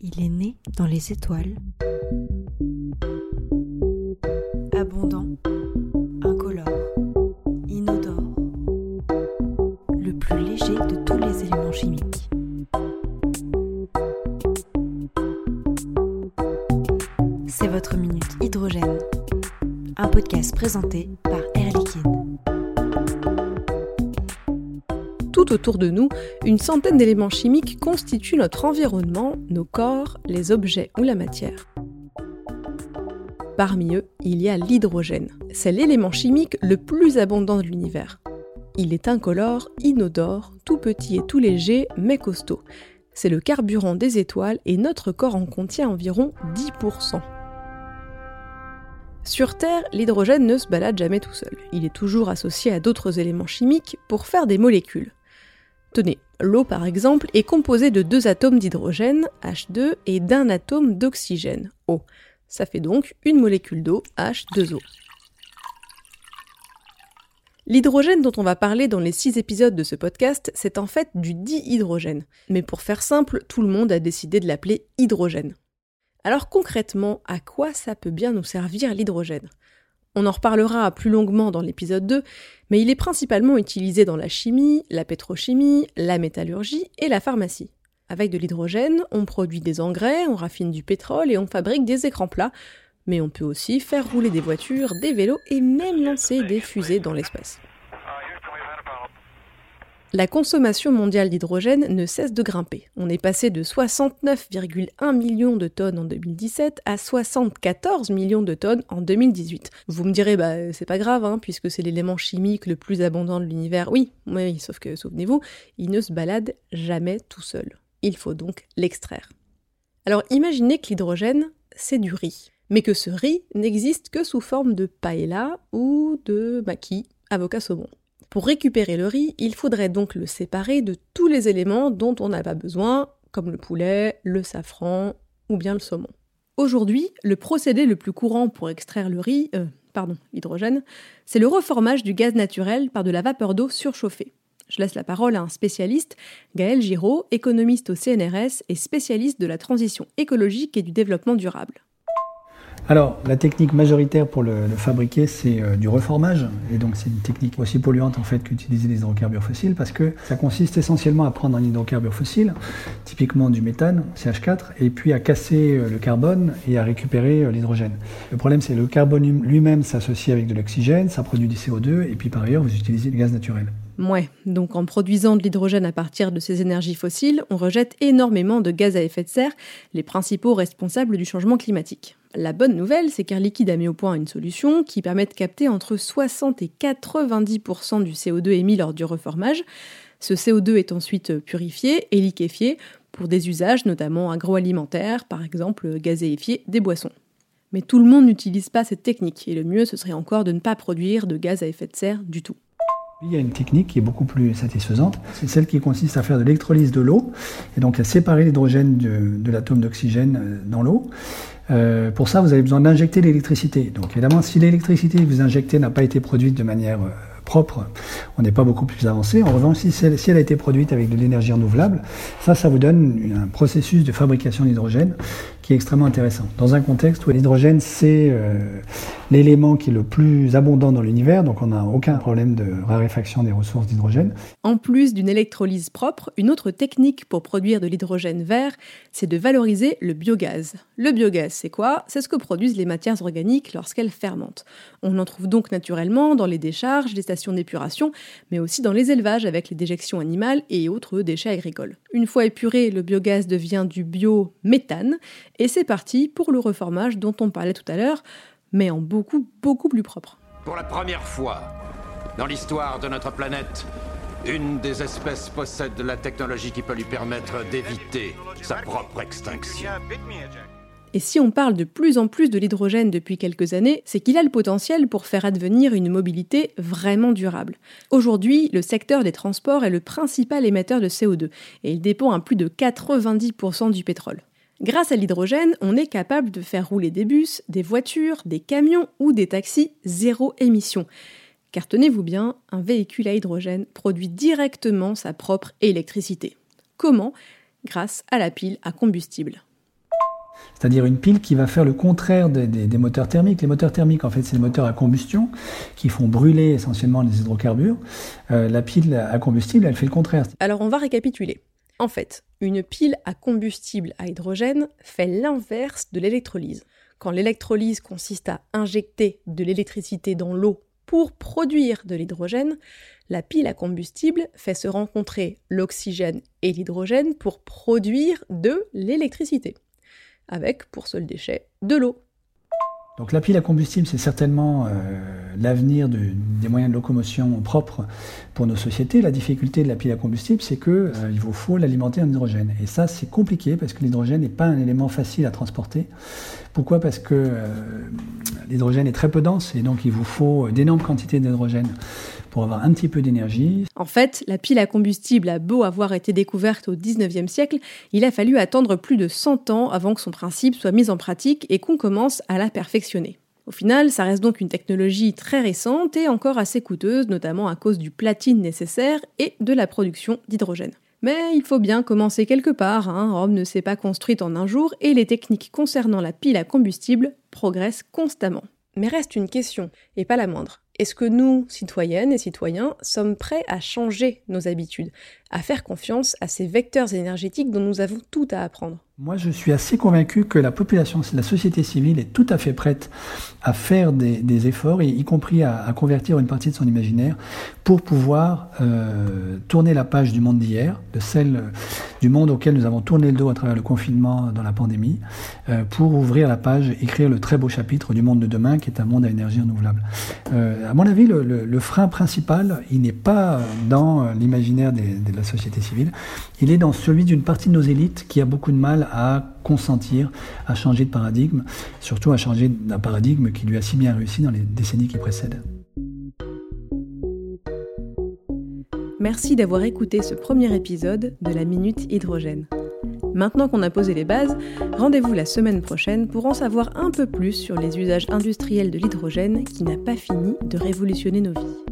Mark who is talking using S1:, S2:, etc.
S1: Il est né dans les étoiles. Abondant, incolore, inodore. Le plus léger de tous les éléments chimiques. C'est votre minute hydrogène. Un podcast présenté par
S2: Tout autour de nous, une centaine d'éléments chimiques constituent notre environnement, nos corps, les objets ou la matière. Parmi eux, il y a l'hydrogène. C'est l'élément chimique le plus abondant de l'univers. Il est incolore, inodore, tout petit et tout léger, mais costaud. C'est le carburant des étoiles et notre corps en contient environ 10%. Sur Terre, l'hydrogène ne se balade jamais tout seul. Il est toujours associé à d'autres éléments chimiques pour faire des molécules. Tenez, l'eau par exemple est composée de deux atomes d'hydrogène, H2, et d'un atome d'oxygène, O. Ça fait donc une molécule d'eau, H2O. L'hydrogène dont on va parler dans les six épisodes de ce podcast, c'est en fait du dihydrogène. Mais pour faire simple, tout le monde a décidé de l'appeler hydrogène. Alors concrètement, à quoi ça peut bien nous servir l'hydrogène? On en reparlera plus longuement dans l'épisode 2, mais il est principalement utilisé dans la chimie, la pétrochimie, la métallurgie et la pharmacie. Avec de l'hydrogène, on produit des engrais, on raffine du pétrole et on fabrique des écrans plats, mais on peut aussi faire rouler des voitures, des vélos et même lancer des fusées dans l'espace. La consommation mondiale d'hydrogène ne cesse de grimper. On est passé de 69,1 millions de tonnes en 2017 à 74 millions de tonnes en 2018. Vous me direz, bah c'est pas grave, hein, puisque c'est l'élément chimique le plus abondant de l'univers. Oui, oui, sauf que, souvenez-vous, il ne se balade jamais tout seul. Il faut donc l'extraire. Alors imaginez que l'hydrogène, c'est du riz, mais que ce riz n'existe que sous forme de paella ou de maquis, avocat saumon. Pour récupérer le riz, il faudrait donc le séparer de tous les éléments dont on n'a pas besoin, comme le poulet, le safran ou bien le saumon. Aujourd'hui, le procédé le plus courant pour extraire le riz, euh, pardon, l'hydrogène, c'est le reformage du gaz naturel par de la vapeur d'eau surchauffée. Je laisse la parole à un spécialiste, Gaël Giraud, économiste au CNRS et spécialiste de la transition écologique et du développement durable.
S3: Alors, la technique majoritaire pour le, le fabriquer, c'est euh, du reformage. Et donc, c'est une technique aussi polluante en fait qu'utiliser les hydrocarbures fossiles parce que ça consiste essentiellement à prendre un hydrocarbure fossile, typiquement du méthane, CH4, et puis à casser euh, le carbone et à récupérer euh, l'hydrogène. Le problème, c'est que le carbone lui-même s'associe avec de l'oxygène, ça produit du CO2, et puis par ailleurs, vous utilisez du gaz naturel.
S2: Ouais, donc en produisant de l'hydrogène à partir de ces énergies fossiles, on rejette énormément de gaz à effet de serre, les principaux responsables du changement climatique. La bonne nouvelle, c'est qu'Air Liquide a mis au point une solution qui permet de capter entre 60 et 90% du CO2 émis lors du reformage. Ce CO2 est ensuite purifié et liquéfié pour des usages notamment agroalimentaires, par exemple gazéifier des boissons. Mais tout le monde n'utilise pas cette technique et le mieux ce serait encore de ne pas produire de gaz à effet de serre du tout.
S3: Il y a une technique qui est beaucoup plus satisfaisante, c'est celle qui consiste à faire de l'électrolyse de l'eau, et donc à séparer l'hydrogène de, de l'atome d'oxygène dans l'eau. Euh, pour ça, vous avez besoin d'injecter l'électricité. Donc évidemment, si l'électricité que vous injectez n'a pas été produite de manière euh, propre, on n'est pas beaucoup plus avancé. En revanche, si, elle a été produite avec de l'énergie renouvelable, ça, ça vous donne un processus de fabrication d'hydrogène qui est extrêmement intéressant. Dans un contexte où l'hydrogène, c'est euh, l'élément qui est le plus abondant dans l'univers, donc on n'a aucun problème de raréfaction des ressources d'hydrogène.
S2: En plus d'une électrolyse propre, une autre technique pour produire de l'hydrogène vert, c'est de valoriser le biogaz. Le biogaz, c'est quoi? C'est ce que produisent les matières organiques lorsqu'elles fermentent. On en trouve donc naturellement dans les décharges, les stations d'épuration, mais aussi dans les élevages avec les déjections animales et autres déchets agricoles. Une fois épuré, le biogaz devient du biométhane et c'est parti pour le reformage dont on parlait tout à l'heure, mais en beaucoup, beaucoup plus propre.
S4: Pour la première fois dans l'histoire de notre planète, une des espèces possède la technologie qui peut lui permettre d'éviter sa propre extinction.
S2: Et si on parle de plus en plus de l'hydrogène depuis quelques années, c'est qu'il a le potentiel pour faire advenir une mobilité vraiment durable. Aujourd'hui, le secteur des transports est le principal émetteur de CO2 et il dépend à plus de 90% du pétrole. Grâce à l'hydrogène, on est capable de faire rouler des bus, des voitures, des camions ou des taxis zéro émission. Car tenez-vous bien, un véhicule à hydrogène produit directement sa propre électricité. Comment? Grâce à la pile à combustible.
S3: C'est-à-dire une pile qui va faire le contraire des, moteurs thermiques. Les moteurs thermiques, en fait, c'est des moteurs à combustion qui font brûler essentiellement les hydrocarbures. Euh, la pile à combustible, elle fait le contraire.
S2: Alors on va récapituler. En fait, une pile à combustible à hydrogène fait l'inverse de l'électrolyse. Quand l'électrolyse consiste à injecter de l'électricité dans l'eau pour produire de l'hydrogène, la pile à combustible fait se rencontrer l'oxygène et l'hydrogène pour produire de l'électricité avec, pour seul déchet, de l'eau.
S3: Donc la pile à combustible, c'est certainement euh, l'avenir des moyens de locomotion propres pour nos sociétés. La difficulté de la pile à combustible, c'est qu'il euh, vous faut l'alimenter en hydrogène. Et ça, c'est compliqué parce que l'hydrogène n'est pas un élément facile à transporter. Pourquoi? Parce que euh, l'hydrogène est très peu dense et donc il vous faut d'énormes quantités d'hydrogène pour avoir un petit peu d'énergie.
S2: En fait, la pile à combustible a beau avoir été découverte au 19e siècle, il a fallu attendre plus de 100 ans avant que son principe soit mis en pratique et qu'on commence à la perfectionner. Au final, ça reste donc une technologie très récente et encore assez coûteuse, notamment à cause du platine nécessaire et de la production d'hydrogène. Mais il faut bien commencer quelque part, hein. Rome ne s'est pas construite en un jour et les techniques concernant la pile à combustible progressent constamment. Mais reste une question, et pas la moindre. Est-ce que nous, citoyennes et citoyens, sommes prêts à changer nos habitudes, à faire confiance à ces vecteurs énergétiques dont nous avons tout à apprendre?
S3: Moi, je suis assez convaincu que la population, la société civile est tout à fait prête à faire des, efforts, y compris à, convertir une partie de son imaginaire, pour pouvoir euh, tourner la page du monde d'hier, de celle du monde auquel nous avons tourné le dos à travers le confinement dans la pandémie, euh, pour ouvrir la page, écrire le très beau chapitre du monde de demain, qui est un monde à énergie renouvelable. Euh, à mon avis, le, frein principal, il n'est pas dans l'imaginaire de la société civile, il est dans celui d'une partie de nos élites qui a beaucoup de mal à consentir à changer de paradigme, surtout à changer d'un paradigme qui lui a si bien réussi dans les décennies qui précèdent.
S2: Merci d'avoir écouté ce premier épisode de la Minute Hydrogène. Maintenant qu'on a posé les bases, rendez-vous la semaine prochaine pour en savoir un peu plus sur les usages industriels de l'hydrogène qui n'a pas fini de révolutionner nos vies.